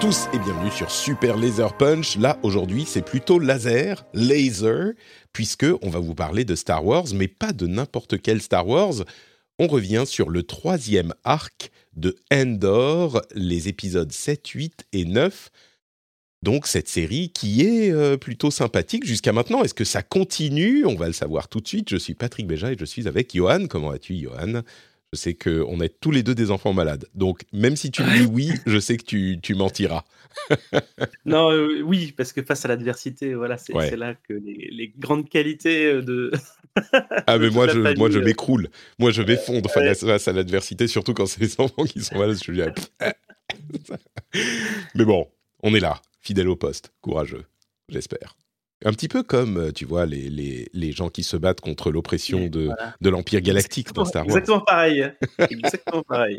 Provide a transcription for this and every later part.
tous et bienvenue sur Super Laser Punch. Là, aujourd'hui, c'est plutôt laser, laser, puisque on va vous parler de Star Wars, mais pas de n'importe quel Star Wars. On revient sur le troisième arc de Endor, les épisodes 7, 8 et 9. Donc cette série qui est euh, plutôt sympathique jusqu'à maintenant. Est-ce que ça continue? On va le savoir tout de suite. Je suis Patrick Béja et je suis avec Johan. Comment vas-tu, Johan? Je sais qu'on est tous les deux des enfants malades. Donc même si tu me dis oui, je sais que tu, tu mentiras. Non, euh, oui, parce que face à l'adversité, voilà, c'est Ouais. là que les, les grandes qualités euh, de. Ah mais de moi je, famille, moi je euh, m'écroule. Moi je vais fondre ouais. face, à l'adversité, surtout quand c'est les enfants qui sont malades. Je dis, ah, mais bon, on est là, fidèle au poste, courageux, j'espère. Un petit peu comme, euh, tu vois, les, les, les gens qui se battent contre l'oppression de, Voilà. de l'Empire galactique dans Star Wars. Exactement pareil. Exactement pareil.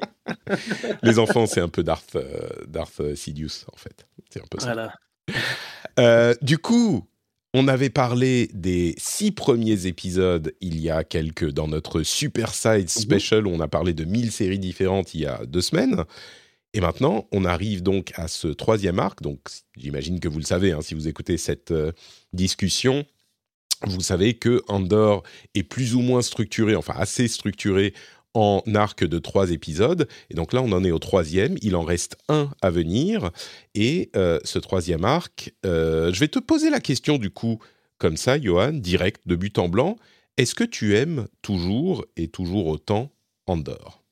Les enfants, c'est un peu Darth, euh, Darth euh, Sidious, en fait. C'est un peu ça. Voilà. Euh, du coup, on avait parlé des six premiers épisodes il y a quelques dans notre Super Side Special où on a parlé de 1000 séries différentes il y a deux semaines. Et maintenant, on arrive donc à ce troisième arc. Donc, j'imagine que vous le savez, hein, si vous écoutez cette euh, discussion, vous savez que Andor est plus ou moins structuré, enfin assez structuré en arc de trois épisodes. Et donc là, on en est au troisième. Il en reste un à venir. Et euh, ce troisième arc, euh, je vais te poser la question du coup, comme ça, Johan, direct, de but en blanc. Est-ce que tu aimes toujours et toujours autant Andor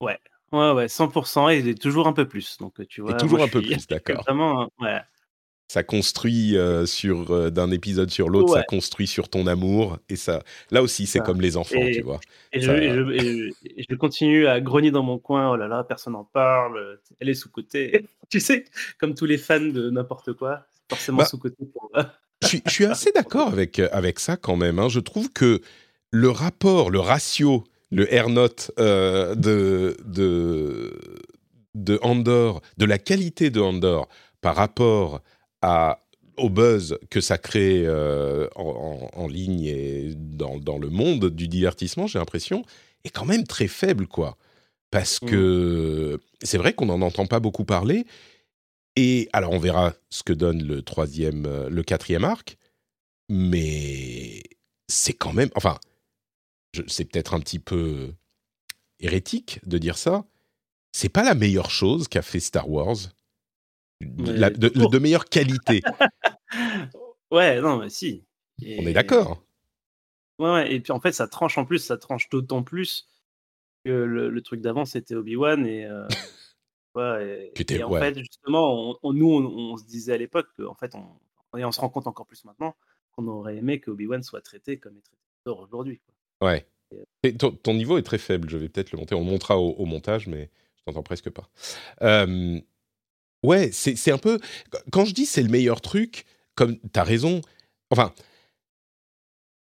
Ouais, ouais, 100%. Et toujours un peu plus. Donc, tu vois. toujours moi, un peu suis- plus, d'accord. Vraiment, ouais. Ça construit euh, sur euh, d'un épisode sur l'autre, ça Ouais. construit sur ton amour. Et ça, là aussi, c'est comme les enfants, Et- tu vois. Et je, Ça- et je- et je- et je continue à grogner dans mon coin. Oh là là, personne n'en parle. Elle est sous-côté. Tu sais, comme tous les fans de n'importe quoi, forcément Bah, sous-côté pour. je, suis, je suis assez d'accord avec, euh, avec ça quand même. hein. Je trouve que le rapport, le ratio, le R-Note euh, de, de, de Andor, de la qualité de Andor par rapport à, au buzz que ça crée euh, en, en- en ligne et dans, dans le monde du divertissement, j'ai l'impression, est quand même très faible, quoi. Parce que c'est vrai qu'on n'en entend pas beaucoup parler. Et alors, on verra ce que donne le troisième, euh, le quatrième arc, mais c'est quand même, enfin, c'est peut-être un petit peu hérétique de dire ça. C'est pas la meilleure chose qu'a fait Star Wars, de, Mais la- de- toujours. de meilleure qualité. Ouais, non, mais si. On est d'accord. Ouais, ouais, et puis en fait, ça tranche en plus, ça tranche d'autant plus que le, le truc d'avant, c'était Obi-Wan. Et, euh, ouais, et, en ouais. fait, justement, on, on- nous, on, on se disait à l'époque qu'en fait, on, et on se rend compte encore plus maintenant qu'on aurait aimé que Obi-Wan soit traité comme est traité aujourd'hui. quoi. Ouais. Et ton, ton niveau est très faible. Je vais peut-être le monter. On le montrera au, au montage, mais je t'entends presque pas. Euh, ouais, c'est c'est un peu. Quand je dis c'est le meilleur truc, comme t'as raison. Enfin,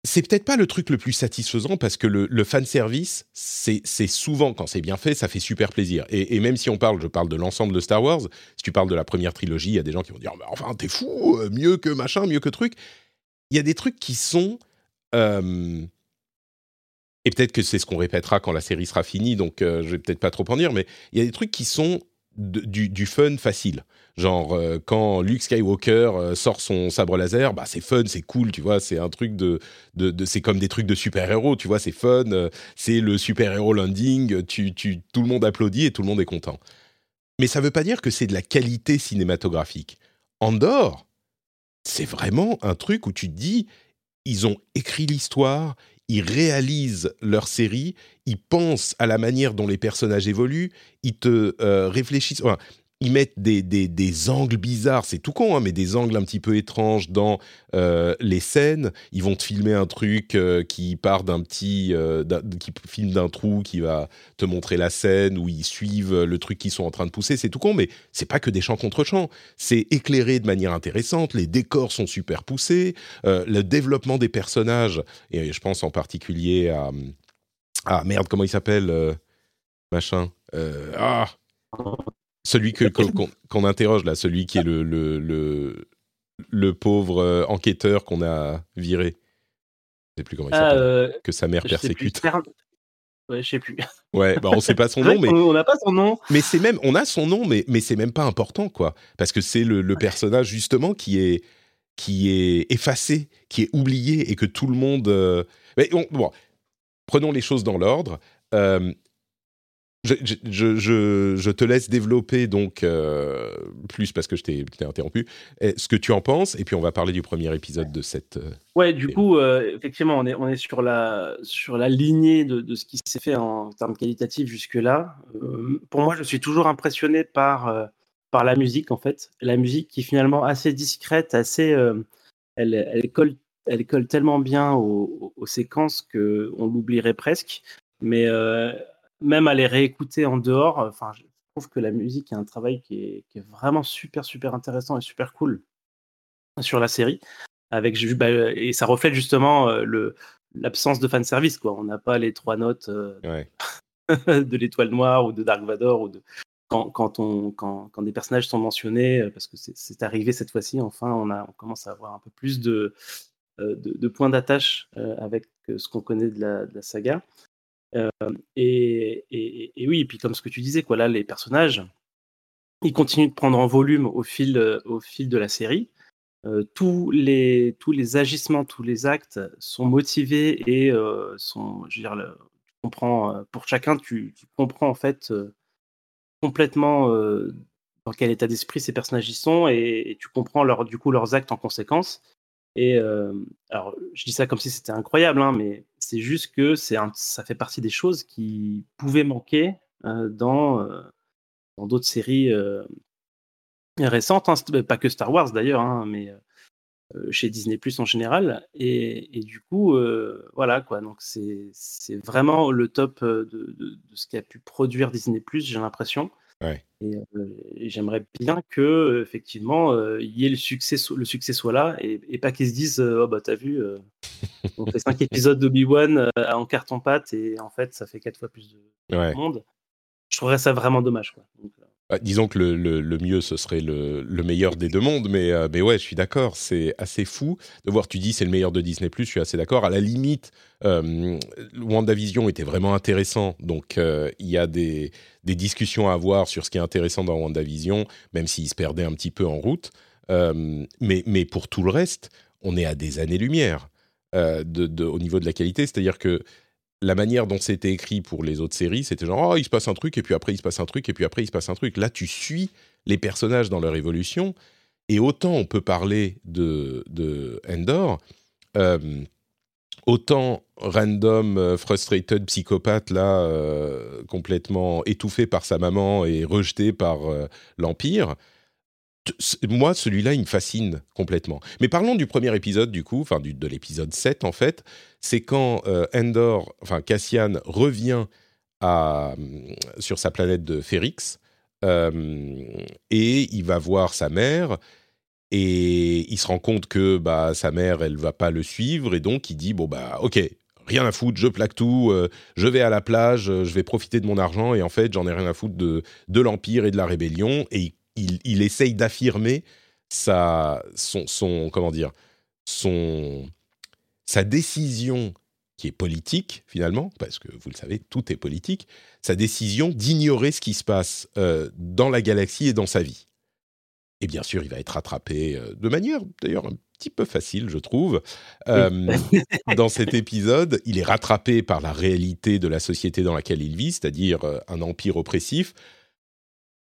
c'est peut-être pas le truc le plus satisfaisant parce que le, le fan service, c'est c'est souvent quand c'est bien fait, ça fait super plaisir. Et, et même si on parle, je parle de l'ensemble de Star Wars. Si tu parles de la première trilogie, il y a des gens qui vont dire, mais enfin, t'es fou, euh, mieux que machin, mieux que truc. Il y a des trucs qui sont euh, et peut-être que c'est ce qu'on répétera quand la série sera finie, donc euh, je vais peut-être pas trop en dire, mais il y a des trucs qui sont du, fun facile. Genre, euh, quand Luke Skywalker euh, sort son sabre laser, bah, c'est fun, c'est cool, tu vois, c'est un truc de. de, c'est comme des trucs de super-héros, tu vois, c'est fun, c'est le super-héros landing, tu, tu, tout le monde applaudit et tout le monde est content. Mais ça veut pas dire que c'est de la qualité cinématographique. Andorre, c'est vraiment un truc où tu te dis, ils ont écrit l'histoire, ils réalisent leur série, ils pensent à la manière dont les personnages évoluent, ils te euh, réfléchissent. Ils mettent des, des, des angles bizarres, c'est tout con, hein, mais des angles un petit peu étranges dans euh, les scènes. Ils vont te filmer un truc euh, qui part d'un petit, euh, qui filme d'un trou, qui va te montrer la scène, où ils suivent le truc qu'ils sont en train de pousser. C'est tout con, mais c'est pas que des champs contre champs. C'est éclairé de manière intéressante. Les décors sont super poussés. le développement des personnages, et je pense en particulier à, ah merde, comment il s'appelle, machin, ah celui que qu'on interroge là, celui qui est le le, le, le pauvre euh, enquêteur qu'on a viré. Je sais plus comment il Ah, s'appelle. euh, que sa mère persécute. Ouais, je sais plus. Ouais, bah on sait pas son nom, mais On n'a pas son nom. mais c'est même, on a son nom, mais, mais c'est même pas important, quoi. Parce que c'est le, le personnage, justement, qui est, qui est effacé, qui est oublié et que tout le monde. euh, Mais on- bon, prenons les choses dans l'ordre. Euh, je, je, je, je- je te laisse développer donc euh, plus parce que je t'ai interrompu ce que tu en penses et puis on va parler du premier épisode de cette euh, Ouais, du coup, euh, effectivement, on est, on est sur, la, sur la lignée de, de ce qui s'est fait en termes qualitatifs jusque-là. Euh, pour moi, je suis toujours impressionné par, par la musique, en fait. La musique qui est finalement assez discrète, assez. elle, elle, colle, elle colle tellement bien aux, aux- séquences qu'on l'oublierait presque. Mais même à les réécouter en dehors, enfin, je trouve que la musique est un travail qui est, qui est vraiment super, super intéressant et super cool sur la série. Avec bah, euh, et ça reflète justement euh, le l'absence de fan service quoi. On n'a pas les trois notes euh, ouais. de l'étoile noire ou de Dark Vador ou de quand, quand on quand, quand des personnages sont mentionnés parce que c'est- arrivé cette fois-ci enfin on a on commence à avoir un peu plus de de, de points d'attache avec ce qu'on connaît de la, de la saga Et, oui et puis comme ce que tu disais quoi les personnages ils continuent de prendre en volume au fil au fil de la série tous, les, tous les agissements, tous les actes sont motivés et sont, je veux dire, tu comprends, pour chacun, tu, comprends en fait complètement dans quel état d'esprit ces personnages y sont et, et tu comprends leur, du coup leurs actes en conséquence. Et euh, alors, je dis ça comme si c'était incroyable, hein, mais c'est juste que c'est ça fait partie des choses qui pouvaient manquer euh, dans euh, dans d'autres séries récentes, hein, pas que Star Wars d'ailleurs, hein, mais chez Disney Plus en général. Et, du coup, voilà quoi. Donc c'est vraiment le top de, de, de ce qu'a pu produire Disney Plus, j'ai l'impression. Ouais. Et, euh, j'aimerais bien que effectivement euh, il y ait le succès, le succès soit là et, et pas qu'ils se disent oh bah t'as vu, euh, on fait cinq épisodes d'Obi-Wan euh, en carton pâte et en fait ça fait quatre fois plus de ouais monde. Je trouverais ça vraiment dommage quoi. Donc, euh, Ah, disons que le, le- mieux, ce serait le, le meilleur des deux mondes, mais, euh, mais ouais, je suis d'accord, c'est assez fou de voir, tu dis c'est le meilleur de Disney+, je suis assez d'accord. À la limite, euh, WandaVision était vraiment intéressant, donc euh, il y a des, des discussions à avoir sur ce qui est intéressant dans WandaVision, même s'il se perdait un petit peu en route. Mais, mais pour tout le reste, on est à des années-lumière au niveau de la qualité, c'est-à-dire que la manière dont c'était écrit pour les autres séries, c'était genre, oh, il se passe un truc, et puis après, il se passe un truc, et puis après, il se passe un truc. Là, tu suis les personnages dans leur évolution, et autant on peut parler de, de Endor, euh, autant random, euh, frustrated, psychopathe, là, euh, complètement étouffé par sa maman et rejeté par l'Empire, moi, celui-là, il me fascine complètement. Mais parlons du premier épisode, du coup, enfin de l'épisode 7, en fait. C'est quand euh, Endor, enfin Cassian, revient à, sur sa planète de Férix, euh, et il va voir sa mère, et il se rend compte que bah, sa mère, elle va pas le suivre, et donc il dit, bon, bah, ok, rien à foutre, je plaque tout, euh, je vais à la plage, je vais profiter de mon argent, et en fait, j'en ai rien à foutre de, de l'Empire et de la rébellion, et il, il, il essaye d'affirmer sa, son, son, comment dire, son, sa décision qui est politique finalement, parce que vous le savez, tout est politique, sa décision d'ignorer ce qui se passe euh, dans la galaxie et dans sa vie. Et bien sûr, il va être rattrapé euh, de manière d'ailleurs un petit peu facile, je trouve. Euh, dans cet épisode, il est rattrapé par la réalité de la société dans laquelle il vit, c'est-à-dire un empire oppressif.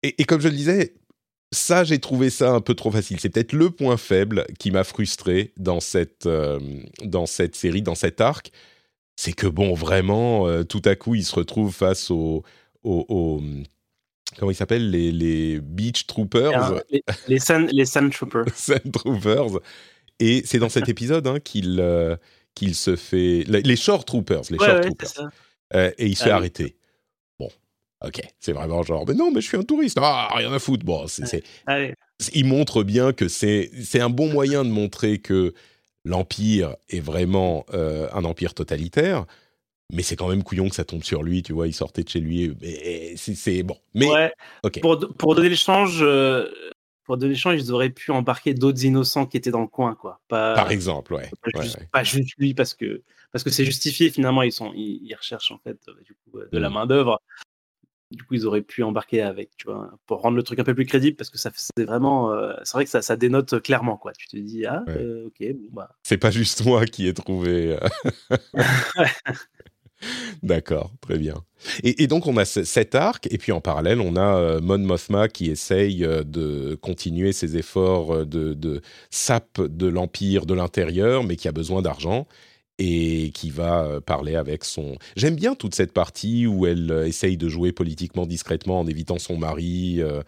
Et, et comme je le disais, ça, j'ai trouvé ça un peu trop facile. C'est peut-être le point faible qui m'a frustré dans cette, euh, dans cette série, dans cet arc. c'est que bon, vraiment, euh, tout à coup, il se retrouve face aux, comment ils s'appellent les, les beach troopers, Alors, les, les Sand, les Sand Troopers. sand troopers, et c'est dans cet épisode hein, qu'il euh, qu'il se fait les shore troopers, les Ouais, shore ouais, troopers, et il se Ah fait oui. arrêter. Ok, c'est vraiment genre, mais non, mais je suis un touriste, ah, rien à foutre. Bon, c'est, il montre bien que c'est c'est un bon moyen de montrer que l'empire est vraiment euh, un empire totalitaire. Mais c'est quand même couillon que ça tombe sur lui, tu vois. Il sortait de chez lui, mais c'est, c'est bon. Mais Ouais, pour, pour donner l'échange, euh, pour donner l'échange, ils auraient pu embarquer d'autres innocents qui étaient dans le coin, quoi. Pas, par exemple, ouais. pas, ouais, juste, ouais. pas juste lui parce que parce que c'est justifié finalement. Ils sont, ils, ils recherchent en fait euh, du coup de la Mm. Du coup, ils auraient pu embarquer avec, tu vois, pour rendre le truc un peu plus crédible parce que ça, c'est vraiment, euh, c'est vrai que ça, ça dénote clairement, quoi. Tu te dis ah, Ouais. euh, ok, bon bah. C'est pas juste moi qui ai trouvé. euh, D'accord, très bien. Et, et donc on a ce- cet arc, et puis en parallèle, on a Mon Mothma qui essaye de continuer ses efforts de, de sape de l'Empire de l'intérieur, mais qui a besoin d'argent, et qui va euh, parler avec son... J'aime bien toute cette partie où elle euh, essaye de jouer politiquement discrètement en évitant son mari, euh,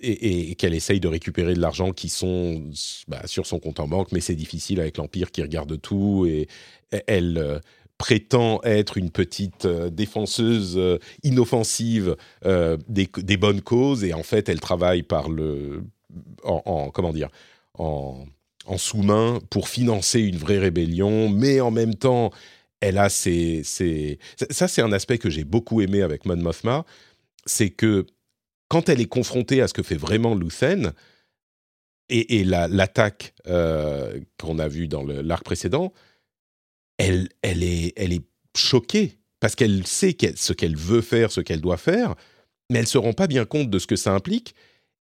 et, qu'elle essaye de récupérer de l'argent qui sont bah, sur son compte en banque, mais c'est difficile avec l'Empire qui regarde tout, et elle... euh, prétend être une petite défenseuse inoffensive des, bonnes causes et en fait elle travaille par le en, en- comment dire en, en sous-main pour financer une vraie rébellion mais en même temps elle a ses, ses... ça- c'est un aspect que j'ai beaucoup aimé avec Mon Mothma c'est que quand elle est confrontée à ce que fait vraiment Luthen et, et la- l'attaque euh, qu'on a vue dans l'arc précédent elle, elle, est, elle est choquée parce qu'elle sait qu'elle- ce qu'elle veut faire, ce qu'elle doit faire, mais elle se rend pas bien compte de ce que ça implique.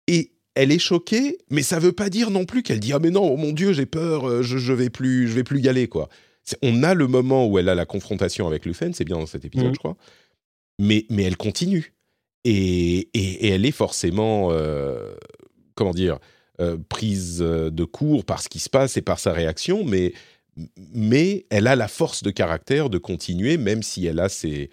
Et elle est choquée, mais ça veut pas dire non plus qu'elle dit ah mais non, oh mon Dieu, j'ai peur, euh, je, je vais plus, je vais plus y aller quoi. On a le moment où elle a la confrontation avec Lufen, c'est bien dans cet épisode, Mhm. je crois, mais mais elle continue et, et, et elle est forcément euh, comment dire euh, prise de court par ce qui se passe et par sa réaction, mais mais elle a la force de caractère de continuer, même si elle a ses.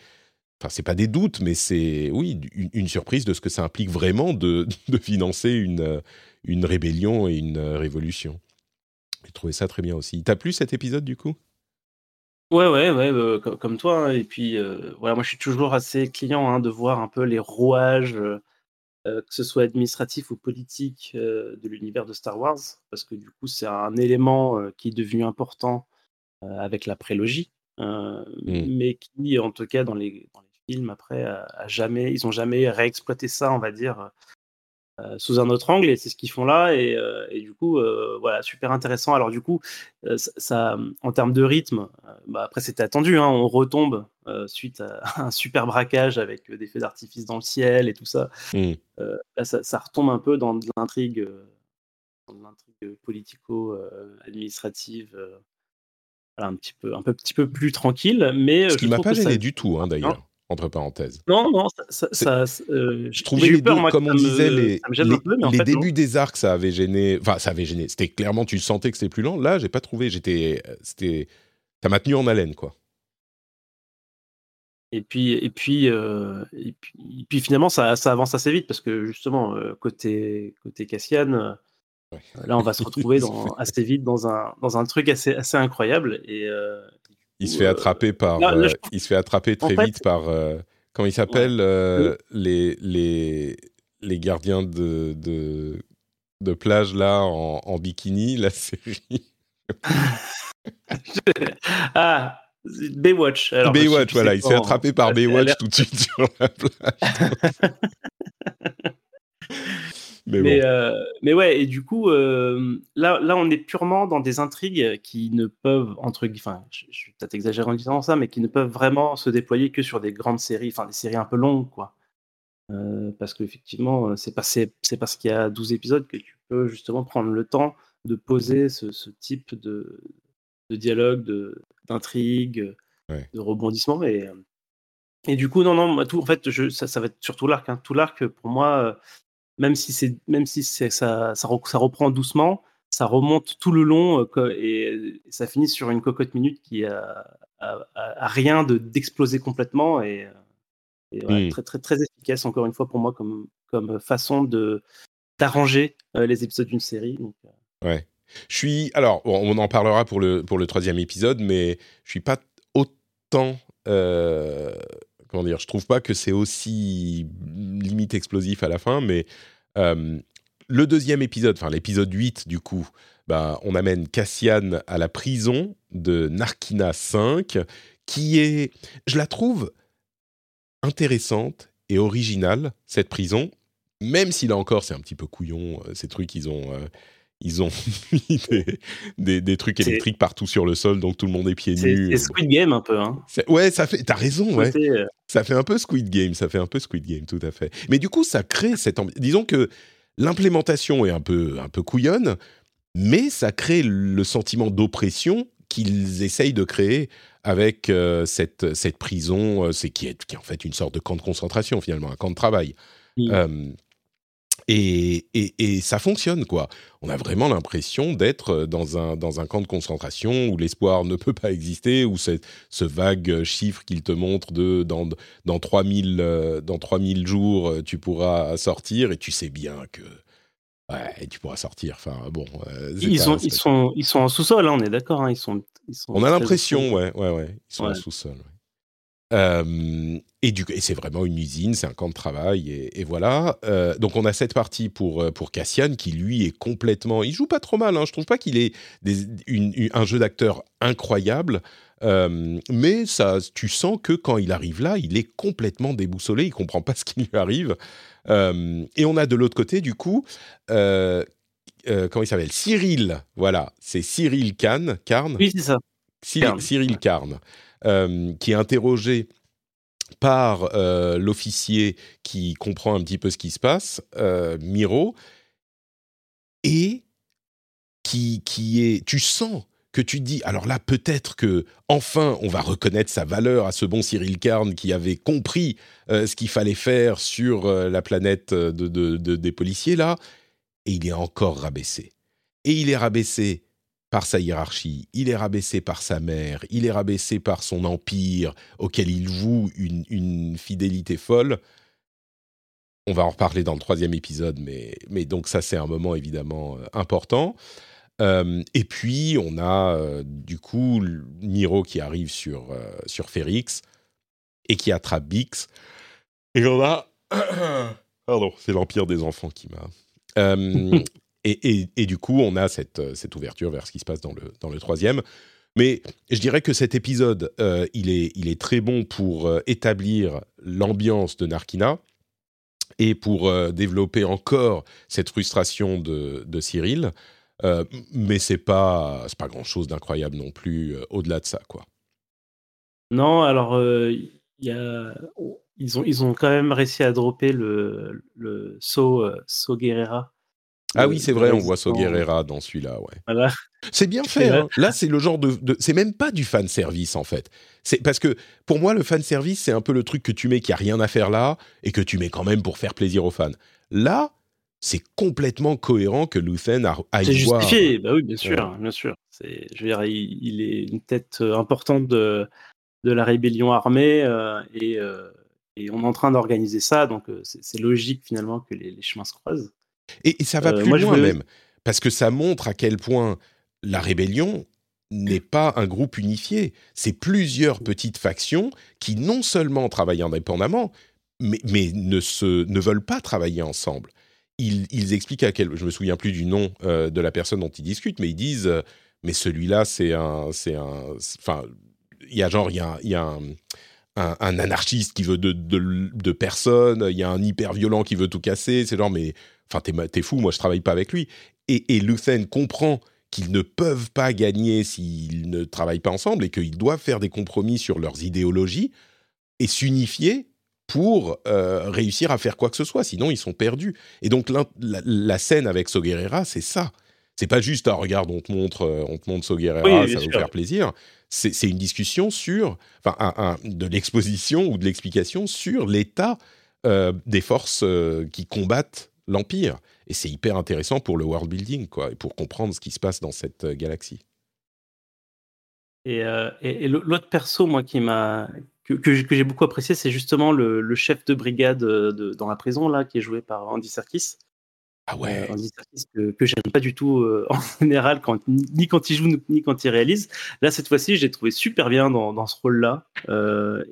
Enfin, c'est pas des doutes, mais c'est, oui, une, une surprise de ce que ça implique vraiment de, de financer une, une rébellion et une euh, révolution. J'ai trouvé ça très bien aussi. T'as plu cet épisode du coup? Ouais, ouais, ouais, euh, co- comme toi. hein. Et puis, euh, voilà, moi, je suis toujours assez client hein, de voir un peu les rouages, euh, que ce soit administratif ou politique, de l'univers de Star Wars, parce que du coup, c'est un élément qui est devenu important avec la prélogie, euh, Mm. mais qui, en tout cas, dans les, dans les films, après, a, a jamais, ils ont jamais réexploité ça, on va dire, euh, sous un autre angle, et c'est ce qu'ils font là, et, euh, et du coup, euh, voilà, super intéressant. Alors, du coup, euh, ça, ça, en termes de rythme, euh, bah, après, c'était attendu, hein, on retombe euh, suite à un super braquage avec euh, des feux d'artifice dans le ciel et tout ça. Mm. Euh, là, ça, ça retombe un peu dans de l'intrigue, euh, l'intrigue politico-administrative. euh, voilà, un petit peu, un peu, petit peu plus tranquille, mais Ce euh, qui m'a pas ça- gêné du tout, hein, d'ailleurs, entre parenthèses. Non, non, ça, ça, ça- euh, Je trouvais les peur, deux, moi, comme ça on me- disait, les, ça les, un peu, mais en les fait, non. débuts des arcs, ça avait gêné. Enfin, ça avait gêné. C'était clairement, tu sentais que c'était plus lent. Là, j'ai pas trouvé. J'étais, euh, c'était, t'as maintenu en haleine, quoi. Et puis, et puis, euh, et puis, et puis finalement, ça, ça avance assez vite parce que justement, euh, côté, côté Cassian, Ouais. là, on va se retrouver dans, assez vite dans un, dans un truc assez, assez incroyable. Et, Il se fait euh, attraper par. euh, je il se fait attraper très en fait- vite par. euh, comment il s'appelle euh, les, les, les gardiens de, de, de plage, là, en, en bikini, la série. ah, Baywatch. Alors, Baywatch, voilà. Il se fait quand, attraper par Baywatch tout de suite sur la plage. Mais, Mais, bon. euh, mais ouais, et du coup, euh, là, là, on est purement dans des intrigues qui ne peuvent, entre enfin, je, je suis peut-être exagéré en disant ça, mais qui ne peuvent vraiment se déployer que sur des grandes séries, enfin, des séries un peu longues, quoi. Euh, parce qu'effectivement, euh, c'est parce qu'il y a 12 épisodes que tu peux justement prendre le temps de poser ce, ce type de, de dialogue, de, d'intrigue, Ouais. de rebondissement. Et, et du coup, non, non, tout, en fait, je, ça, ça va être surtout l'arc. Hein. Tout l'arc, pour moi, même si c'est même si c'est ça, ça, re- ça reprend doucement, ça remonte tout le long euh, et, ça finit sur une cocotte minute qui a, rien de d'exploser complètement et, euh, et ouais, très très très efficace encore une fois pour moi comme comme façon de d'arranger euh, les épisodes d'une série. Donc, Ouais. Je suis. Alors, on en parlera pour le, pour le troisième épisode, mais je suis pas autant. euh, comment dire Je trouve pas que c'est aussi limite explosif à la fin, mais euh, le deuxième épisode, enfin l'épisode 8 du coup, bah, on amène Cassian à la prison de Narkina 5, qui est. Je la trouve intéressante et originale, cette prison, même si là encore c'est un petit peu couillon, euh, ces trucs, ils ont. euh, ils ont mis des, des- des trucs électriques partout sur le sol, donc tout le monde est pieds nus. c'est Squid Game un peu. Hein. Ouais, ça fait. T'as raison, ouais. Euh, Ça fait un peu Squid Game, ça fait un peu Squid Game, tout à fait. Mais du coup, ça crée cette Disons que l'implémentation est un peu, un peu couillonne, mais ça crée le sentiment d'oppression qu'ils essayent de créer avec euh, cette, cette prison, euh, c'est qui est, qui est en fait une sorte de camp de concentration finalement, un camp de travail. Mm. Euh, et, et, et ça fonctionne, quoi. On a vraiment l'impression d'être dans un, dans un camp de concentration où l'espoir ne peut pas exister, où ce vague chiffre qu'il te montre de dans, dans, 3000, euh, dans 3000 jours, euh, tu pourras sortir et tu sais bien que. Ouais, tu pourras sortir. Enfin, bon. euh, ils, pas- sont, c'est ils, pas- sont, ils sont en sous-sol, hein, on est d'accord. hein, ils sont, ils sont On a l'impression, ouais, ouais, ouais. Ils sont en sous-sol. ouais. Euh, et c'est vraiment une usine, c'est un camp de travail, et, et voilà. Euh, donc on a cette partie pour euh, pour Cassian qui lui est complètement, il joue pas trop mal. Hein, je trouve pas qu'il ait des- une- une- un jeu d'acteur incroyable, euh, mais ça, tu sens que quand il arrive là, il est complètement déboussolé, il comprend pas ce qui lui arrive. Et on a de l'autre côté, du coup, comment il s'appelle? Cyril, voilà, c'est Cyril Kahn, Carn. Oui, c'est ça. Cyril. Cyril Carn, euh, qui est interrogé par euh, l'officier qui comprend un petit peu ce qui se passe, euh, Miro, et qui, qui est... Tu sens que tu dis, alors là, peut-être que enfin, on va reconnaître sa valeur à ce bon Cyril Carn qui avait compris euh, ce qu'il fallait faire sur euh, la planète de, de- de- des policiers, là, et il est encore rabaissé. Et il est rabaissé par sa hiérarchie, il est rabaissé par sa mère, il est rabaissé par son empire auquel il voue une, fidélité folle. On va en reparler dans le troisième épisode, mais, donc ça c'est un moment évidemment euh, important. Euh, et puis on a euh, du coup Miro qui arrive sur, sur Férix et qui attrape Bix. Et on a... Pardon, c'est l'Empire des enfants qui m'a... Et, du coup, on a cette, euh, cette ouverture vers ce qui se passe dans le, troisième. Mais je dirais que cet épisode, euh, il, est, très bon pour euh, établir l'ambiance de Narkina et pour développer encore cette frustration de, Cyril. Mais c'est pas, pas grand chose d'incroyable non plus au-delà de ça, quoi. Non, alors, a... ils, ont, quand même réussi à dropper le, le Guerrera. Ah Le- oui, c'est vrai, on voit. Soguerrera dans celui-là, ouais. Voilà. C'est bien fait. là- hein. Là, c'est le genre de, de- c'est même pas du fan service en fait. C'est parce que pour moi, le fan service, c'est un peu le truc que tu mets qui a rien à faire là et que tu mets quand même pour faire plaisir aux fans. Là, c'est complètement cohérent que Luthen a, aille C'est justifié, bah oui, bien sûr, bien sûr. C'est, je veux dire, il, il est une tête euh, importante de, de la rébellion armée euh, et, euh, et on est en train d'organiser ça, donc euh, c'est, c'est logique finalement que les, les chemins se croisent. Et, et ça va Euh, plus moi, loin même, parce que ça montre à quel point la rébellion n'est pas un groupe unifié. C'est plusieurs petites factions qui non seulement travaillent indépendamment, mais, mais ne, se, ne veulent pas travailler ensemble. Ils, ils expliquent à quel... Je me souviens plus du nom euh, de la personne dont ils discutent, mais ils disent, euh, mais celui-là, c'est un... c'est un Enfin, il y a genre, il y a, un- il y a un, un- un anarchiste qui veut de, de, de personne, il y a un hyper violent qui veut tout casser, c'est genre, mais enfin, t'es, fou, moi je travaille pas avec lui. Et, et Luthen comprend qu'ils ne peuvent pas gagner s'ils ne travaillent pas ensemble et qu'ils doivent faire des compromis sur leurs idéologies et s'unifier pour euh, réussir à faire quoi que ce soit, sinon ils sont perdus. Et donc la, la scène avec Soguerera, c'est ça. C'est pas juste, ah, regarde, on te montre, euh, on te montre Soguerera, Oui, ça va sûr. faire plaisir. C'est c'est une discussion sur, enfin, un- un- de l'exposition ou de l'explication sur l'état euh, des forces euh, qui combattent l'Empire. Et c'est hyper intéressant pour le world building, quoi, et pour comprendre ce qui se passe dans cette euh, galaxie. Et, euh, et, et l'autre perso, moi, qui m'a que, que j'ai beaucoup apprécié, c'est justement le, le, chef de brigade euh, de, dans la prison là, qui est joué par Andy Serkis. Ah ouais. Euh, Andy Serkis que, que j'aime pas du tout euh, en général, quand, ni quand il joue ni quand il réalise. Là, cette fois-ci, j'ai trouvé super bien dans, dans ce rôle-là.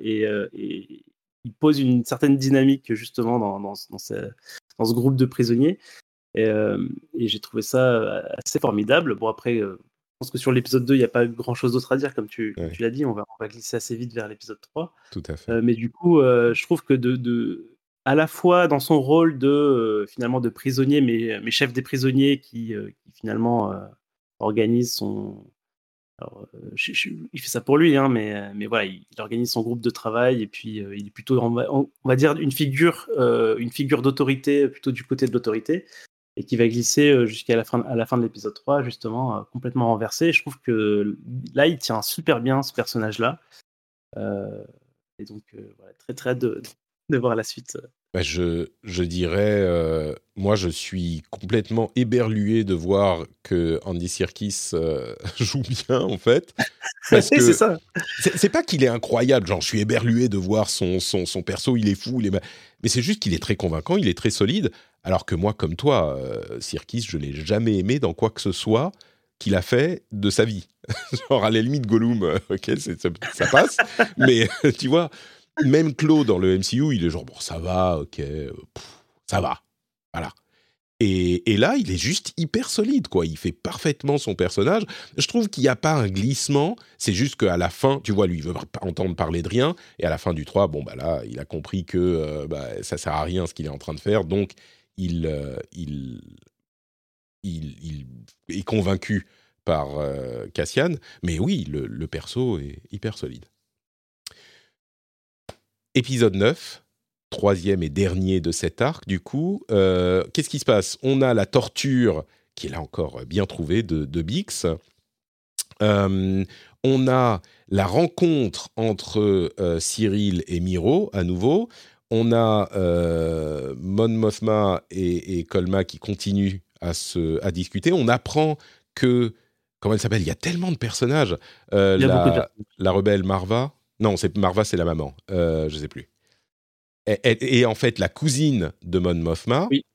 Et, et, il pose une certaine dynamique justement dans, dans, dans, ce, dans ce, groupe de prisonniers. Et, et j'ai trouvé ça assez formidable. Bon, après, pense que sur l'épisode 2, il n'y a pas grand chose d'autre à dire, comme tu, ouais. tu l'as dit. On va, on va, glisser assez vite vers l'épisode 3. Tout à fait. Euh, mais du coup, euh, je trouve que de, de, à la fois dans son rôle de euh, finalement de prisonnier, mais, mais chef des prisonniers qui, qui finalement organise son. Je, il fait ça pour lui, hein, mais, mais voilà, il, organise son groupe de travail et puis il est plutôt, on va, dire, une figure, figure d'autorité plutôt du côté de l'autorité et qui va glisser jusqu'à la fin, à la fin de l'épisode 3, justement, complètement renversé. Je trouve que là, il tient super bien ce personnage-là. Euh, et donc, euh, voilà, très très hâte de, de, voir la suite. Bah, je, je, dirais, euh, moi, je suis complètement éberlué de voir que Andy Serkis joue bien, en fait. Parce que c'est ça. C'est pas qu'il est incroyable, genre, je suis éberlué de voir son, son, son perso, il est fou, il est... mais c'est juste qu'il est très convaincant, il est très solide. Alors que moi, comme toi, euh, Sirkis, je l'ai jamais aimé dans quoi que ce soit qu'il a fait de sa vie. Genre, à la limite, Gollum, euh, ok, ça, ça, passe. mais tu vois, même Claude dans le MCU, il est genre, bon, ça va, ok, ça va. Voilà. Et, et, là, il est juste hyper solide, quoi. Il fait parfaitement son personnage. Je trouve qu'il n'y a pas un glissement. C'est juste qu'à la fin, tu vois, lui, il veut pas entendre parler de rien. Et à la fin du 3, bon, bah là, il a compris que euh, bah, ça sert à rien ce qu'il est en train de faire. Donc, il, euh, il, il, il, est convaincu par euh, Cassian. Mais oui, le, le, perso est hyper solide. Épisode 9, troisième et dernier de cet arc, du coup. Euh, Qu'est-ce qui se passe? On a la torture, qui est là encore bien trouvée, de, de Bix. Euh, on a la rencontre entre euh, Cyril et Miro, à nouveau on a Mon Mothma et, et, Colma qui continuent à, se, à discuter. On apprend que, comment elle s'appelle? Il y a tellement de personnages. La, de... la, rebelle Marva. Non, c'est Marva, c'est la maman. Euh, je sais plus. Et, et, et, en fait, la cousine de Mon Mothma. Oui.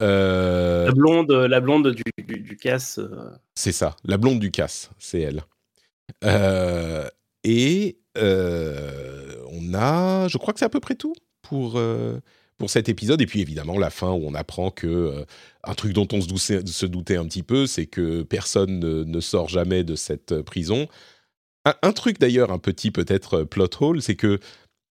La blonde, la blonde du, du, du casse. C'est ça, la blonde du casse, c'est elle. et euh, on a, je crois que c'est à peu près tout pour euh, pour cet épisode. Et puis évidemment la fin où on apprend que euh, un truc dont on se doutait, se doutait un petit peu, c'est que personne ne, ne, sort jamais de cette prison. Un, truc d'ailleurs, un petit peut-être plot hole, c'est que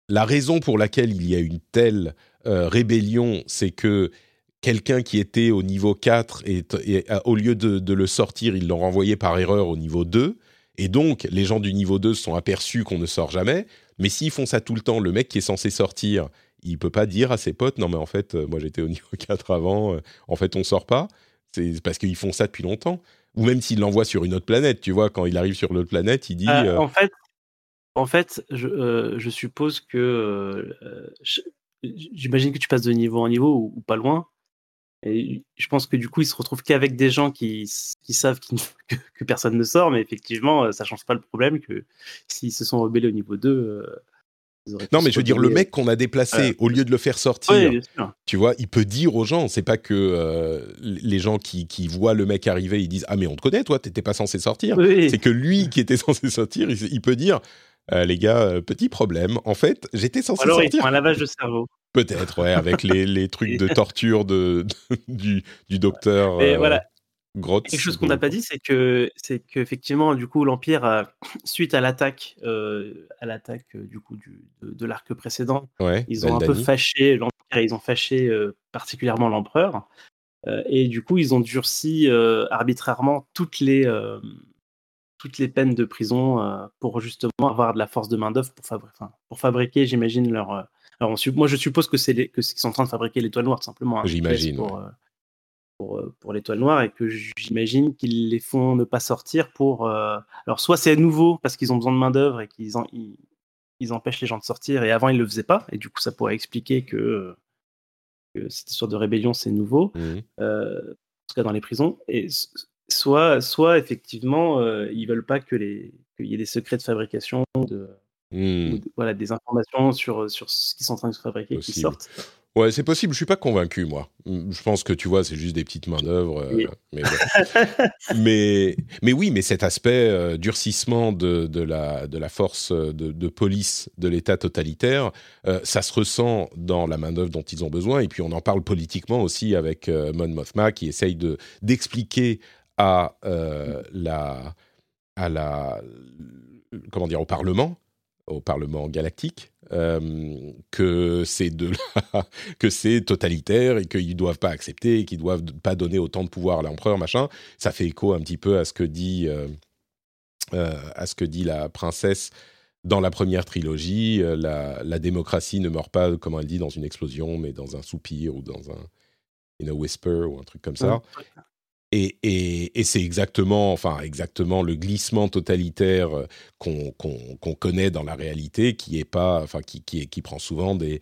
la raison pour laquelle il y a une telle euh, rébellion, c'est que quelqu'un qui était au niveau 4 et, au lieu de, le sortir, ils l'ont renvoyé par erreur au niveau 2. Et donc, les gens du niveau 2 sont aperçus qu'on ne sort jamais. Mais s'ils font ça tout le temps, le mec qui est censé sortir, il peut pas dire à ses potes non mais en fait euh, moi j'étais au niveau 4 avant euh, en fait on sort pas c'est parce qu'ils font ça depuis longtemps ou même s'ils l'envoient sur une autre planète tu vois quand il arrive sur l'autre planète il dit euh, euh... en fait en fait je, euh, je suppose que j'imagine que tu passes de niveau en niveau ou, ou pas loin et je pense que du coup, ils se retrouvent qu'avec des gens qui, qui savent que, personne ne sort, mais effectivement, ça change pas le problème que s'ils se sont rebellés au niveau 2. Euh, non, mais je veux dire, le mec qu'on a déplacé, euh... au lieu de le faire sortir, oui, tu vois, il peut dire aux gens, c'est pas que euh, les gens qui, qui, voient le mec arriver, ils disent Ah, mais on te connaît, toi, t'étais pas censé sortir. Oui. C'est que lui qui était censé sortir, il, il peut dire euh, Les gars, petit problème, en fait, j'étais censé Alors, sortir. Alors, un lavage de cerveau. Peut-être, ouais, avec les, les, trucs de torture de, de du, du, docteur. Et euh, voilà. Grotz, Quelque chose qu'on n'a pas dit, c'est que c'est qu'effectivement, du coup, l'Empire, a, suite à l'attaque, euh, à l'attaque euh, du coup du, de, de l'arc précédent, ouais, ils ont un peu fâché l'Empire, ils ont fâché euh, particulièrement l'Empereur, euh, et du coup, ils ont durci arbitrairement toutes les toutes les peines de prison pour justement avoir de la force de main d'œuvre pour, fabri enfin, pour fabriquer, j'imagine leur alors, on, moi, je suppose que c'est les, que qu'ils sont en train de fabriquer l'étoile noire, simplement. Hein, J'imagine. Pour, ouais. Pour, pour l'étoile noire, et que j'imagine qu'ils les font ne pas sortir pour. Euh... Alors, soit c'est nouveau parce qu'ils ont besoin de main-d'œuvre et qu'ils ils, ils, empêchent les gens de sortir, et avant, ils ne le faisaient pas, et du coup, ça pourrait expliquer que, que cette histoire de rébellion, c'est nouveau, Mmh. mmh. euh, en tout cas dans les prisons. Et soit, soit effectivement, euh, ils veulent pas que les, qu'il y ait des secrets de fabrication, de, ou de- voilà, des informations sur, sur ce qu'ils sont en train de se fabriquer qui Possible. sortent. Ouais, c'est possible. Je suis pas convaincu, moi. Hmm, Je pense que tu vois, c'est juste des petites mains d'œuvre. euh, Oui. mais, mais mais oui, mais cet aspect euh, durcissement de, de la de la force euh, de, de police de l'État totalitaire, euh, ça se ressent dans la main d'œuvre dont ils ont besoin. Et puis on en parle politiquement aussi avec Mon Mothma qui essaye de d'expliquer à la à la comment dire au Parlement au Parlement galactique euh, que c'est de que c'est totalitaire et qu'ils doivent pas accepter et qu'ils doivent pas donner autant de pouvoir à l'empereur machin ça fait écho un petit peu à ce que dit euh, euh, à ce que dit la princesse dans la première trilogie la, la démocratie ne meurt pas comme elle dit dans une explosion mais dans un soupir ou dans un in a whisper ou un truc comme ça et, c'est exactement, enfin exactement le glissement totalitaire euh, qu'on connaît dans la réalité, qui est pas, enfin qui, prend souvent des,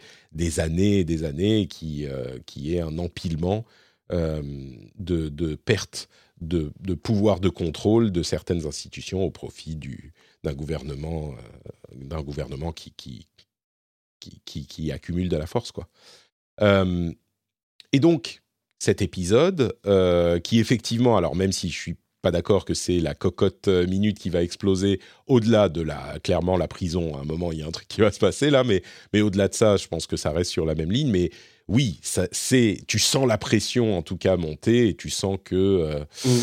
années et des années, euh, qui est un empilement euh, de, de pertes de, pouvoir de contrôle de certaines institutions au profit du d'un gouvernement, gouvernement qui, qui, accumule de la force, quoi. Et donc, cet épisode, euh, qui effectivement, alors même si je suis pas d'accord que c'est la cocotte euh, minute qui va exploser au-delà de la clairement la prison à un moment il y a un truc qui va se passer là mais mais au-delà de ça je pense que ça reste sur la même ligne mais oui ça c'est tu sens la pression en tout cas monter et tu sens que euh, Mm.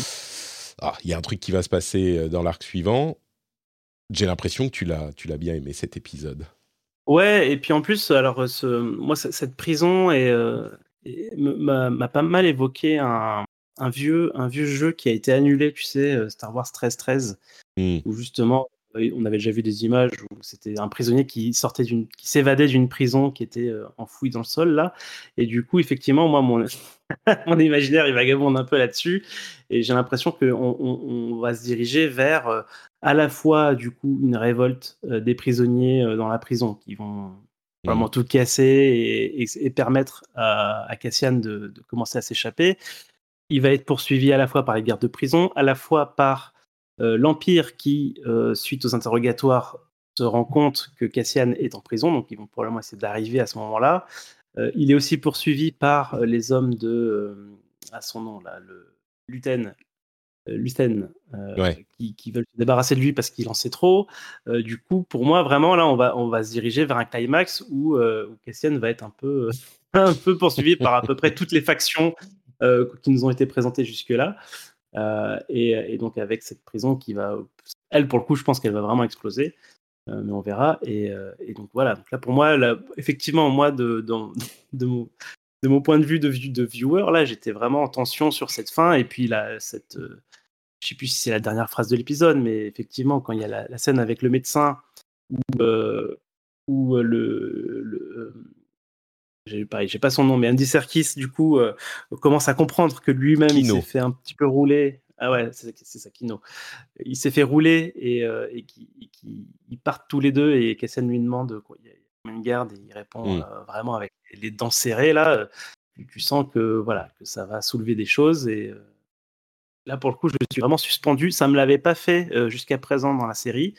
ah il y a un truc qui va se passer dans l'arc suivant j'ai l'impression que tu l'as tu l'as bien aimé cet épisode Ouais, et puis en plus, alors, ce, moi, cette prison euh, me- m'a pas mal évoqué un, un, vieux, un vieux jeu qui a été annulé, tu sais, euh, Star Wars 1313, Mm. où justement, on avait déjà vu des images où c'était un prisonnier qui sortait d'une, qui s'évadait d'une prison qui était euh, enfouie dans le sol, là. Et du coup, effectivement, moi, mon, mon imaginaire, il vagabonde un peu là-dessus. Et j'ai l'impression qu'on on, on va se diriger vers euh, à la fois, du coup, une révolte des prisonniers dans la prison qui vont vraiment tout casser et, et- et permettre à, Cassian de, commencer à s'échapper. Il va être poursuivi à la fois par les gardes de prison, à la fois par euh, l'Empire qui, euh, suite aux interrogatoires, se rend compte que Cassian est en prison, donc ils vont probablement essayer d'arriver à ce moment-là. Euh, il est aussi poursuivi par les hommes de, à son nom là, le Luten, euh, Luten, euh, Ouais. qui, qui veulent se débarrasser de lui parce qu'il en sait trop. Euh, du coup, pour moi, vraiment là, on va, on va se diriger vers un climax où, où Cassian va être un peu, un peu poursuivi par à peu près toutes les factions qui nous ont été présentées jusque-là. Et, et donc avec cette prison qui va, elle pour le coup, je pense qu'elle va vraiment exploser. Euh, mais on verra. Et, euh, et donc voilà. Donc là, pour moi, là, effectivement, moi, de, de, mon, de mon point de vue de, viewer, là, j'étais vraiment en tension sur cette fin. Et puis là, cette, euh, je sais plus si c'est la dernière phrase de l'épisode, mais effectivement, quand il y a la, la scène avec le médecin où, euh, où euh, le, le euh, j'ai pareil, j'ai pas son nom, mais Andy Serkis, du coup, euh, commence à comprendre que lui-même, il s'est fait un petit peu rouler. Ah ouais, c'est ça, Kino. Il s'est fait rouler et, euh, et qui- ils partent tous les deux et Cassian lui demande quoi, il y a une garde et il répond Mm. euh, vraiment avec les dents serrées là. tu- tu sens que voilà que ça va soulever des choses et là pour le coup je suis vraiment suspendu. Ça me l'avait pas fait euh, jusqu'à présent dans la série.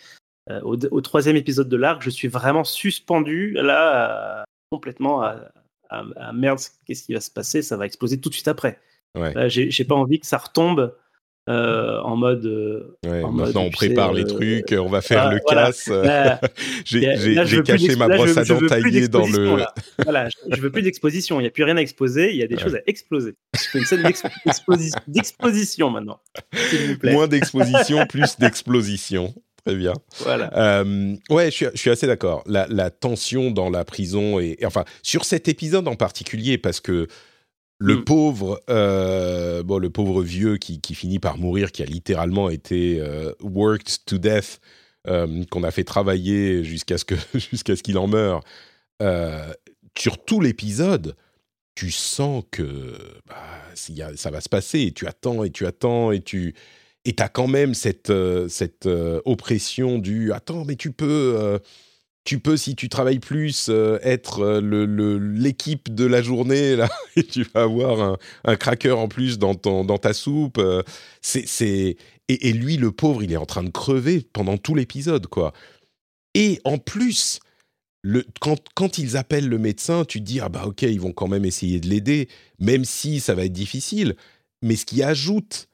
Euh, au, au troisième épisode de l'arc, je suis vraiment suspendu là à- complètement à, à- à merde, qu'est-ce qui va se passer? Ça va exploser tout de suite après. ouais, j'ai pas envie que ça retombe euh, en mode. euh, ouais. en mode, maintenant on sais, prépare les euh, trucs on va faire ah, le voilà. casse j'ai caché ma brosse à dents taillée dans d'exposition, le là. Voilà, je, je veux plus d'exposition. Il n'y a plus rien à exposer. Il y a des Ouais. choses à exploser. Je fais une scène d'ex- d'exposi- d'exposition maintenant, s'il vous plaît. moins d'exposition plus d'explosion très bien Voilà. Euh, ouais, je suis, je suis assez d'accord. La, la tension dans la prison et, et enfin sur cet épisode en particulier parce que le Mm. pauvre, euh, bon, le pauvre vieux qui, qui finit par mourir, qui a littéralement été euh, worked to death, euh, qu'on a fait travailler jusqu'à ce que jusqu'à ce qu'il en meure. sur tout l'épisode, tu sens que bah, a- ça va se passer. Et tu attends et tu attends et tu et t'as quand même cette cette oppression du attends mais tu peux tu peux, si tu travailles plus, euh, être euh, le- l'équipe de la journée, là, et tu vas avoir un, un cracker en plus dans, ton, dans ta soupe. euh, c'est. Et, lui, le pauvre, il est en train de crever pendant tout l'épisode, quoi. Et en plus, le, quand, quand ils appellent le médecin, tu te dis, ah bah ok, ils vont quand même essayer de l'aider, même si ça va être difficile. Mais ce qui ajoute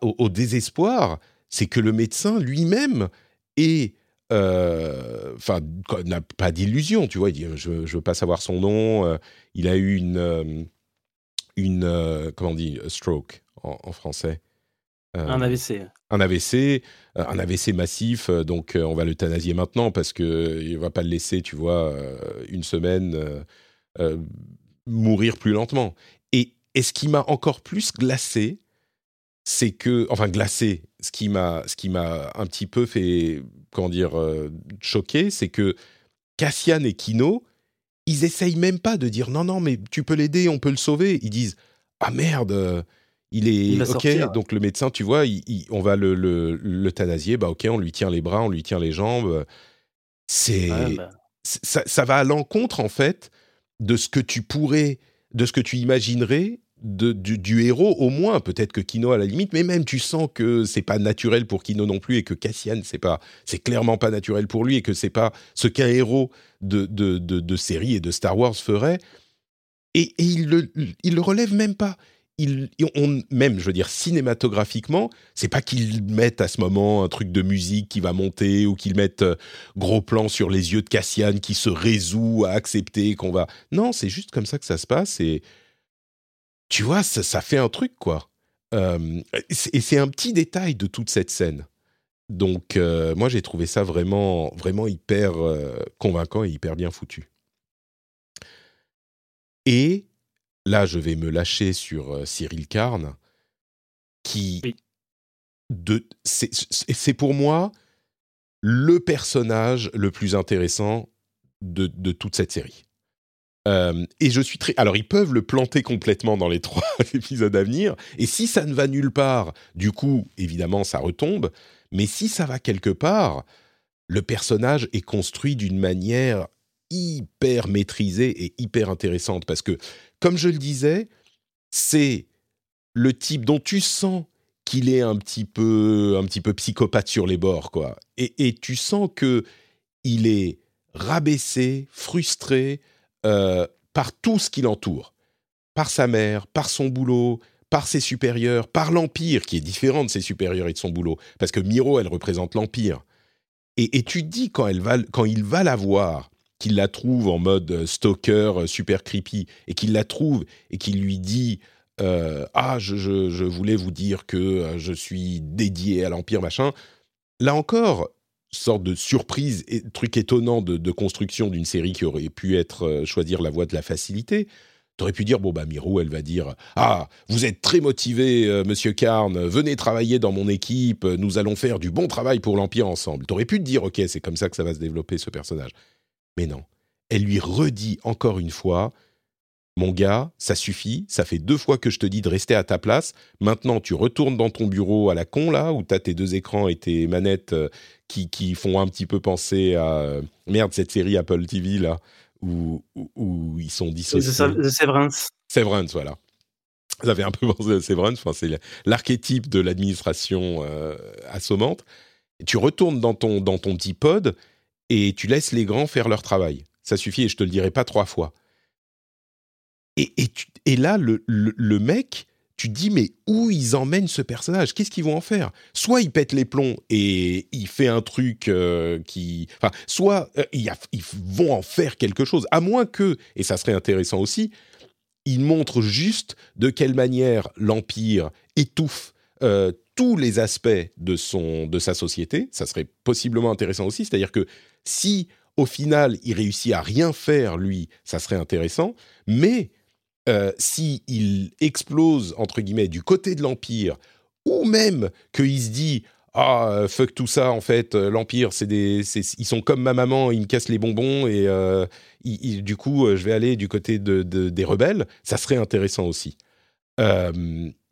au, désespoir, c'est que le médecin lui-même est enfin, quoi, n'a pas d'illusion, tu vois. Il dit, je, ne veux pas savoir son nom. euh, il a eu une, euh, une, euh, comment on dit, stroke en, en français. Euh, Un AVC. un AVC, euh, un AVC massif, euh, donc euh, on va l'euthanasier maintenant parce que il va pas le laisser, tu vois, euh, une semaine euh, euh, mourir plus lentement. Et, et ce qui m'a encore plus glacé, c'est que, enfin glacé, ce qui m'a, ce qui m'a un petit peu fait, comment dire, euh, choqué, c'est que Cassian et Kino, ils essayent même pas de dire non non mais tu peux l'aider, on peut le sauver. Ils disent ah merde. euh, il est Il ok, sortir. donc le médecin, tu vois, il- il- on va le le- l'euthanasier. Bah ok, on lui tient les bras, on lui tient les jambes. C'est bah, ça, ça va à l'encontre en fait de ce que tu pourrais, de ce que tu imaginerais du, héros au moins. Peut-être que Kino à la limite, mais même tu sens que c'est pas naturel pour Kino non plus et que Cassian c'est pas, c'est clairement pas naturel pour lui et que c'est pas ce qu'un héros de, de, de, de série et de Star Wars ferait. Et, et il le, il le relève même pas. Il, on, même, je veux dire, cinématographiquement, c'est pas qu'ils mettent à ce moment un truc de musique qui va monter ou qu'ils mettent euh, gros plan sur les yeux de Cassian qui se résout à accepter qu'on va. Non, c'est juste comme ça que ça se passe et tu vois, ça, ça fait un truc quoi. Euh, et c'est un petit détail de toute cette scène. Donc, euh, moi, j'ai trouvé ça vraiment, vraiment hyper euh, convaincant et hyper bien foutu. Et là, je vais me lâcher sur euh, Cyril Karn, qui, Oui. de, c'est pour moi le personnage le plus intéressant de, de toute cette série. Euh, et je suis très. Alors, ils peuvent le planter complètement dans les trois épisodes à venir. Et si ça ne va nulle part, du coup, évidemment, ça retombe. Mais si ça va quelque part, le personnage est construit d'une manière hyper maîtrisée et hyper intéressante. Parce que, comme je le disais, c'est le type dont tu sens qu'il est un petit peu, un petit peu psychopathe sur les bords, quoi. Et, et tu sens que il est rabaissé, frustré euh, par tout ce qui l'entoure, par sa mère, par son boulot, par ses supérieurs, par l'empire qui est différent de ses supérieurs et de son boulot, parce que Miro, elle représente l'empire. Et, tu dis quand elle va, il va la voir, qu'il la trouve en mode euh, stalker euh, super creepy, et qu'il la trouve et qu'il lui dit ah je, voulais vous dire que je suis dédié à l'empire machin. Là encore, sorte de surprise et truc étonnant de, construction d'une série qui aurait pu être euh, choisir la voie de la facilité. T'aurais pu dire bon bah Miro elle va dire ah vous êtes très motivé euh, Monsieur Karn venez travailler dans mon équipe nous allons faire du bon travail pour l'empire ensemble. T'aurais pu te dire ok c'est comme ça que ça va se développer ce personnage. Mais non, elle lui redit encore une fois mon gars, ça suffit, ça fait deux fois que je te dis de rester à ta place. Maintenant, tu retournes dans ton bureau à la con, là, où tu as tes deux écrans et tes manettes euh, qui, qui font un petit peu penser à... euh, merde, cette série Apple TV, là, où, où, où ils sont dissociés. The Severance. Severance, voilà. Ça fait un peu penser à Severance, enfin, c'est l'archétype de l'administration euh, assommante. Tu retournes dans ton, dans ton petit pod et tu laisses les grands faire leur travail. Ça suffit et je te le dirai pas trois fois. Et, et, là, le, le, mec, tu dis, mais où ils emmènent ce personnage? Qu'est-ce qu'ils vont en faire? Soit il pète les plombs et il fait un truc euh, qui... Enfin, soit euh, il y a- ils vont en faire quelque chose, à moins que, et ça serait intéressant aussi, il montre juste de quelle manière l'Empire étouffe euh, tous les aspects de, son, de sa société. Ça serait possiblement intéressant aussi. C'est-à-dire que si, au final, il réussit à rien faire, lui, ça serait intéressant. Mais euh, si il explose, entre guillemets, du côté de l'Empire, ou même qu'il se dit ah fuck tout ça en fait euh, l'empire c'est des ils sont comme ma maman ils me cassent les bonbons et euh, du coup euh, je vais aller du côté de, de- des rebelles ça serait intéressant aussi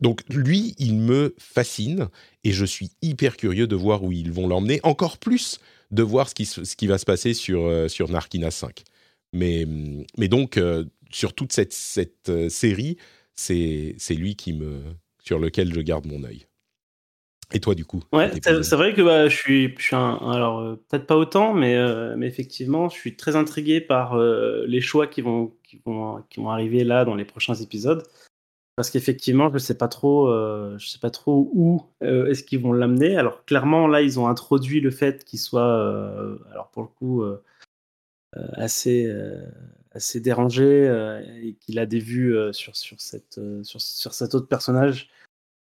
donc lui il me fascine et je suis hyper curieux de voir où ils vont l'emmener encore plus de voir ce qui, ce qui va se passer sur, sur Narkina 5. Mais, mais donc, sur toute cette, cette série, c'est lui qui me, sur lequel je garde mon œil. Et toi, du coup Ouais, c'est vrai que bah, je suis, je suis un, alors euh, peut-être pas autant, mais, euh, mais effectivement, je suis très intrigué par euh, les choix qui vont, qui vont, qui vont arriver là dans les prochains épisodes, parce qu'effectivement, je sais pas trop, je sais pas trop où est-ce qu'ils vont l'amener. Alors clairement, là, ils ont introduit le fait qu'il soit, alors pour le coup, assez, assez dérangé et qu'il a des vues sur, sur cette, sur, sur cet autre personnage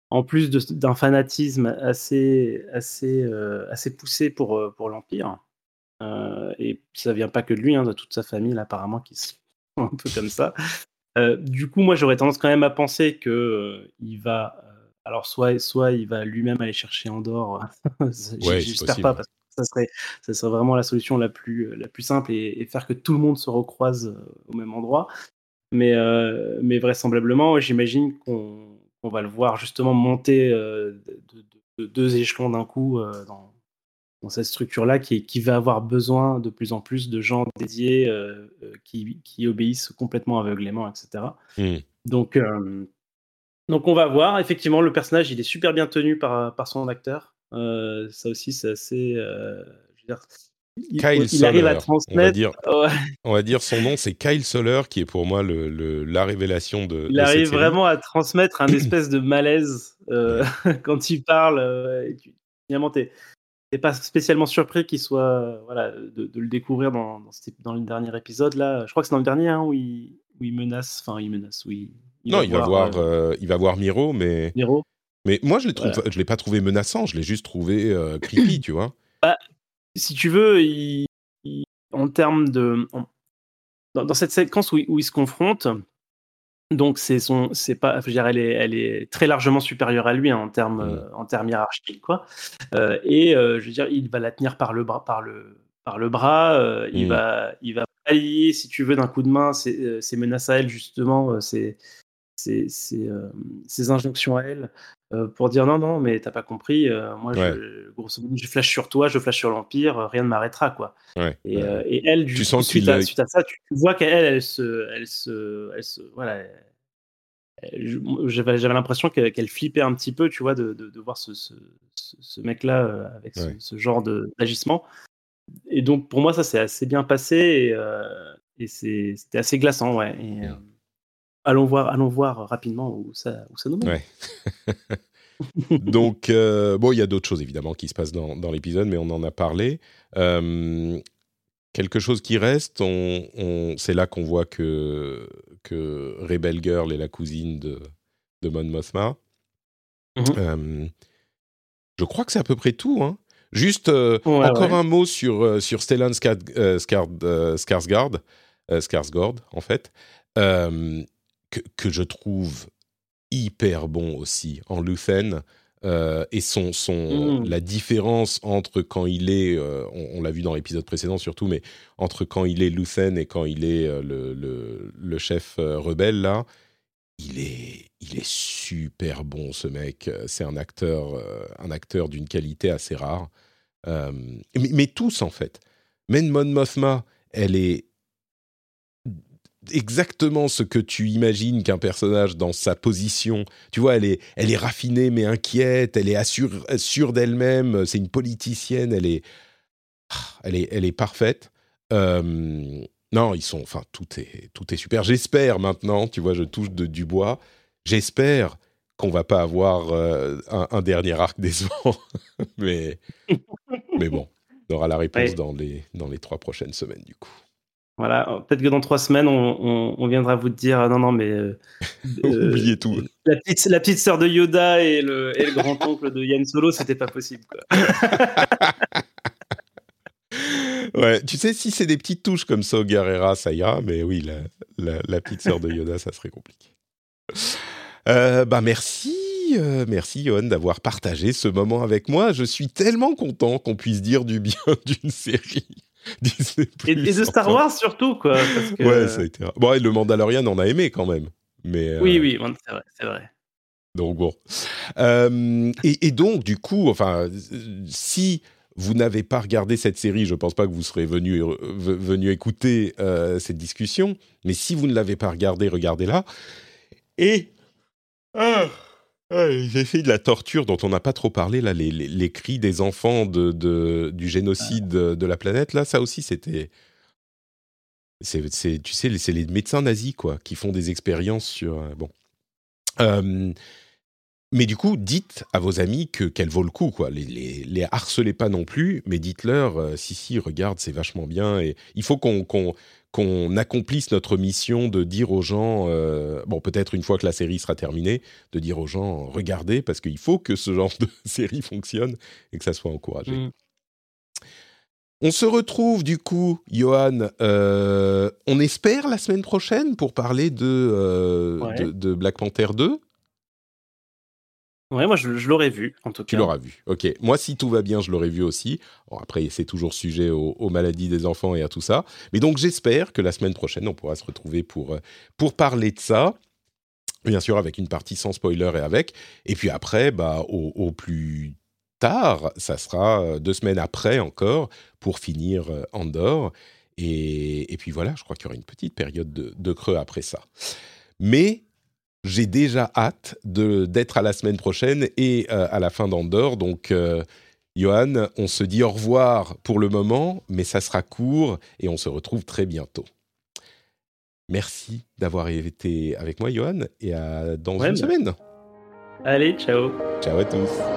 en plus d'un fanatisme assez, assez, euh, assez poussé pour, euh, pour l'Empire. Euh, et ça vient pas que de lui, hein, de toute sa famille, là, apparemment, qui sont un peu comme ça. du coup, moi, j'aurais tendance quand même à penser que il va. alors, soit, soit il va lui-même aller chercher Andorre. J'espère pas, parce que ça serait, ça serait vraiment la solution la plus, la plus simple et, faire que tout le monde se recroise au même endroit. Mais, mais vraisemblablement, j'imagine qu'on on va le voir justement monter euh, de, deux échelons d'un coup euh, dans, cette structure-là qui, qui, va avoir besoin de plus en plus de gens dédiés euh, qui, obéissent complètement aveuglément, etc. Mmh. Donc, donc on va voir. Effectivement, le personnage, il est super bien tenu par, par son acteur. Ça aussi, c'est assez... Je veux dire, il, arrive à transmettre. On va dire, on va dire son nom, c'est Kyle Soler, qui est pour moi le, la révélation de. Il arrive vraiment à transmettre un espèce de malaise euh, quand il parle. Finalement, t'es pas spécialement surpris qu'il soit voilà de, le découvrir dans, dans, le dernier épisode là. Je crois que c'est dans le dernier hein, où, il, où il menace, enfin il menace, oui. non, il va voir, il va voir Miro, mais. Miro. Mais moi, je l'ai je l'ai pas trouvé menaçant, je l'ai juste trouvé creepy, tu vois. Bah, si tu veux, en termes de. dans, cette séquence où, où ils se confrontent, donc c'est son, c'est pas, je elle est, elle est très largement supérieure à lui hein, en termes, mmh. euh, en termes hiérarchiques quoi. Euh, et euh, je veux dire, il va la tenir par le bras, par le, par le bras. Il mmh. va, il va pallier, si tu veux, d'un coup de main ses, menaces à elle justement, ses, ses, injonctions à elle. Euh, pour dire non, non, mais t'as pas compris. Euh, moi, je, grosso modo, je flash sur toi, je flash sur l'Empire, euh, rien ne m'arrêtera, quoi. et, et, elle, du, suite, à, suite, à, ça, tu vois qu'elle, elle se, elle se, elle se, voilà. J'avais l'impression qu'elle flippait un petit peu, tu vois, de, de, voir ce, ce, ce mec-là avec ce, genre d'agissement. Et donc, pour moi, ça s'est assez bien passé et, et c'était assez glaçant, ouais. Et, allons voir, allons voir rapidement où ça, où ça nous mène. Donc, euh, bon, il y a d'autres choses évidemment qui se passent dans, dans l'épisode, mais on en a parlé. Euh, quelque chose qui reste, on, c'est là qu'on voit que, que Rebel Girl est la cousine de, de Mon Mothma. Mhm. Euh, je crois que c'est à peu près tout. Hein. Juste encore un mot sur, sur Stellan Skarsgård, Skarsgård, en fait que, je trouve hyper bon aussi en Luthen. Euh, et son, son, mmh. la différence entre quand il est, euh, on, l'a vu dans l'épisode précédent surtout, mais entre quand il est Luthen et quand il est euh, le, le, le, chef rebelle là, il est, il est super bon ce mec. C'est un acteur, un acteur d'une qualité assez rare. Mais, mais, tous en fait. Men Mon Mothma, elle est exactement ce que tu imagines qu'un personnage dans sa position. Tu vois, elle est, elle est raffinée mais inquiète, elle est sûre d'elle-même, c'est une politicienne, elle est, elle est, elle est parfaite. Euh, non, ils sont, enfin, tout est, tout est super. J'espère maintenant, tu vois, je touche de, du bois. J'espère qu'on va pas avoir euh, un, dernier arc décevant, mais, mais bon, on aura la réponse dans les, dans les trois prochaines semaines du coup. Voilà, peut-être que dans trois semaines, on, viendra vous dire non, non, mais. Euh, Oubliez tout. La petite, la petite sœur de Yoda et le, et le grand-oncle de Yann Solo, c'était pas possible. Quoi. ouais, tu sais, si c'est des petites touches comme ça au Guerrera, ça ira, mais oui, la, la, petite sœur de Yoda, ça serait compliqué. Euh, bah merci, euh, merci Yohan d'avoir partagé ce moment avec moi. Je suis tellement content qu'on puisse dire du bien d'une série. et, de Star Wars surtout, quoi. Parce que... Ouais, ça a été. Bon, et le Mandalorian on a aimé quand même. Mais, euh, Oui, oui, c'est vrai, c'est vrai. Donc bon. Euh, et, donc, du coup, enfin, si vous n'avez pas regardé cette série, je ne pense pas que vous serez venu, euh, venu écouter euh, cette discussion. Mais si vous ne l'avez pas regardée, regardez-la. Et ah, j'ai fait de la torture dont on n'a pas trop parlé là, les, les, cris des enfants de, de, du génocide de la planète. Là, ça aussi, c'était. C'est, tu sais, c'est les médecins nazis quoi, qui font des expériences sur. Euh, bon. Mais du coup, dites à vos amis que qu'elle vaut le coup, quoi. Les, les, les harcelez pas non plus, mais dites-leur, euh, si si, regarde, c'est vachement bien. Et il faut qu'on accomplisse notre mission de dire aux gens, euh, bon, peut-être une fois que la série sera terminée, de dire aux gens, regardez, parce qu'il faut que ce genre de série fonctionne et que ça soit encouragé. Mm. On se retrouve du coup, Johan, euh, on espère la semaine prochaine pour parler de, de, de Black Panther 2 Ouais, moi je, l'aurais vu, en tout cas. Tu l'auras vu, ok. Moi, si tout va bien, je l'aurais vu aussi. Bon, après, c'est toujours sujet aux, maladies des enfants et à tout ça. Mais donc, j'espère que la semaine prochaine, on pourra se retrouver pour, euh, pour parler de ça. Bien sûr, avec une partie sans spoiler et avec. Et puis après, bah, au, plus tard, ça sera euh, deux semaines après encore, pour finir euh, Andorre. Et, et puis voilà, je crois qu'il y aura une petite période de, de creux après ça. Mais j'ai déjà hâte d'être à la semaine prochaine et euh, à la fin d'Andorre. Donc, euh, Johan, on se dit au revoir pour le moment, mais ça sera court et on se retrouve très bientôt. Merci d'avoir été avec moi, Johan, et à dans une semaine. Allez, ciao. Ciao à tous.